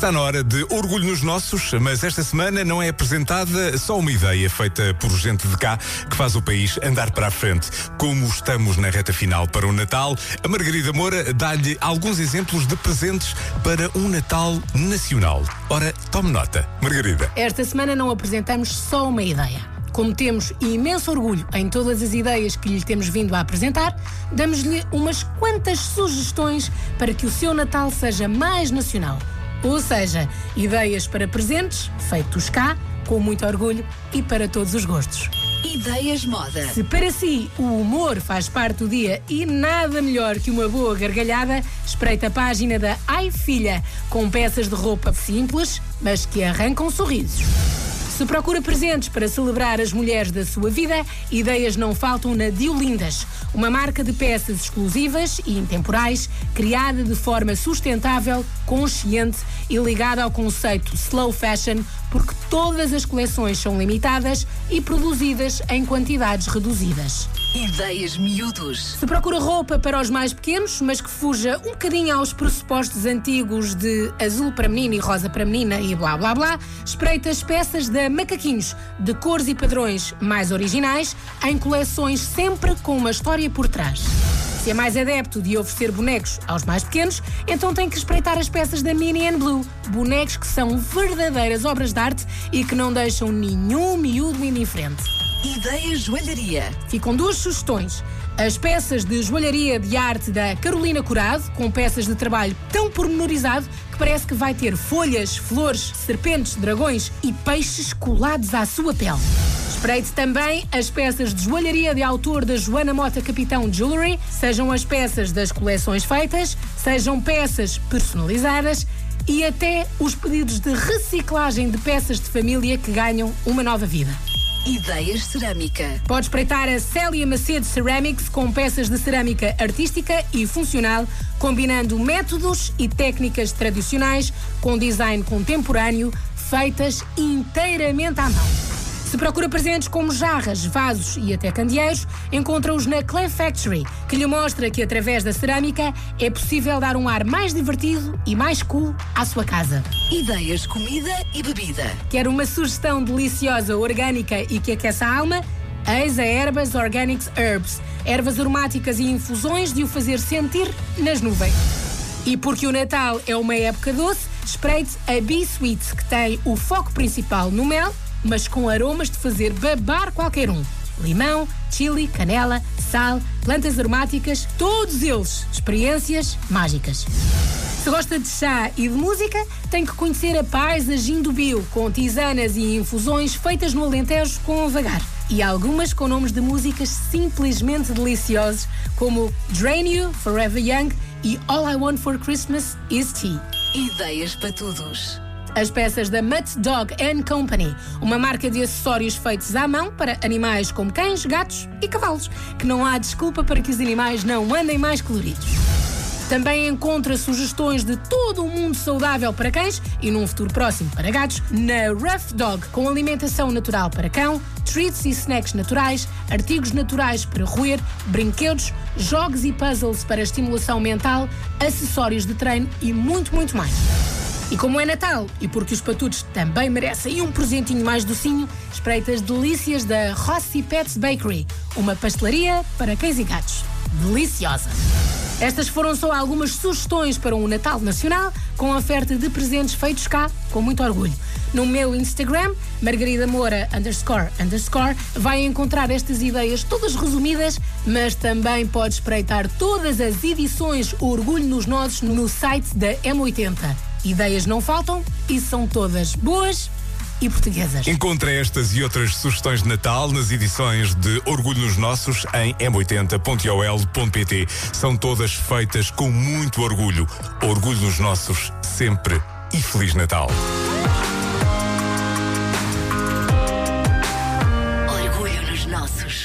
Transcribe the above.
Está na hora de orgulho nos nossos, mas esta semana não é apresentada só uma ideia feita por gente de cá que faz o país andar para a frente. Como estamos na reta final para o Natal, a Margarida Moura dá-lhe alguns exemplos de presentes para um Natal nacional. Ora, tome nota. Margarida. Esta semana não apresentamos só uma ideia. Como temos imenso orgulho em todas as ideias que lhe temos vindo a apresentar, damos-lhe umas quantas sugestões para que o seu Natal seja mais nacional. Ou seja, ideias para presentes, feitos cá, com muito orgulho e para todos os gostos. Ideias moda. Se para si o humor faz parte do dia e nada melhor que uma boa gargalhada, espreita a página da Ai Filha, com peças de roupa simples, mas que arrancam sorrisos. Se procura presentes para celebrar as mulheres da sua vida, ideias não faltam na Diolindas, uma marca de peças exclusivas e intemporais, criada de forma sustentável, consciente e ligada ao conceito slow fashion, porque todas as coleções são limitadas e produzidas em quantidades reduzidas. Ideias miúdos. Se procura roupa para os mais pequenos, mas que fuja um bocadinho aos pressupostos antigos de azul para menino e rosa para menina e blá blá blá, espreita as peças da Macaquinhos, de cores e padrões mais originais, em coleções sempre com uma história por trás. Se é mais adepto de oferecer bonecos aos mais pequenos, então tem que espreitar as peças da Mini and Blue. Bonecos que são verdadeiras obras de arte e que não deixam nenhum miúdo indiferente. Ideias joalharia. Ficam duas sugestões. As peças de joalharia de arte da Carolina Curado, com peças de trabalho tão pormenorizado que parece que vai ter folhas, flores, serpentes, dragões e peixes colados à sua pele. Espreite também as peças de joalharia de autor da Joana Mota Capitão Jewelry, sejam as peças das coleções feitas, sejam peças personalizadas e até os pedidos de reciclagem de peças de família que ganham uma nova vida. Ideias cerâmica. Pode espreitar a Célia Macedo Ceramics com peças de cerâmica artística e funcional, combinando métodos e técnicas tradicionais com design contemporâneo, feitas inteiramente à mão. Se procura presentes como jarras, vasos e até candeeiros, encontra-os na Clay Factory, que lhe mostra que através da cerâmica é possível dar um ar mais divertido e mais cool à sua casa. Ideias comida e bebida. Quer uma sugestão deliciosa, orgânica e que aqueça a alma? Eis a Herbas Organics Herbs, ervas aromáticas e infusões de o fazer sentir nas nuvens. E porque o Natal é uma época doce, espreite a Bee Sweet, que tem o foco principal no mel mas com aromas de fazer babar qualquer um. Limão, chili, canela, sal, plantas aromáticas, todos eles experiências mágicas. Se gosta de chá e de música, tem que conhecer a Paisagem do Bio, com tisanas e infusões feitas no Alentejo com vagar. E algumas com nomes de músicas simplesmente deliciosos, como Drain You, Forever Young e All I Want for Christmas is Tea. Ideias para todos. As peças da Mutt Dog Company, uma marca de acessórios feitos à mão para animais como cães, gatos e cavalos, que não há desculpa para que os animais não andem mais coloridos. Também encontra sugestões de todo o mundo saudável para cães e num futuro próximo para gatos na Rough Dog, com alimentação natural para cão, treats e snacks naturais, artigos naturais para roer, brinquedos, jogos e puzzles para estimulação mental, acessórios de treino e muito, muito mais. E como é Natal, e porque os patutos também merecem um presentinho mais docinho, espreita as delícias da Rossi Pets Bakery, uma pastelaria para cães e gatos. Deliciosa! Estas foram só algumas sugestões para um Natal Nacional com oferta de presentes feitos cá com muito orgulho. No meu Instagram, Margarida Moura underscore underscore, vai encontrar estas ideias todas resumidas, mas também pode espreitar todas as edições Orgulho nos Nozes no site da M80. Ideias não faltam e são todas boas e portuguesas. Encontre estas e outras sugestões de Natal nas edições de Orgulho nos Nossos em m80.ol.pt. São todas feitas com muito orgulho. Orgulho nos Nossos, sempre e Feliz Natal.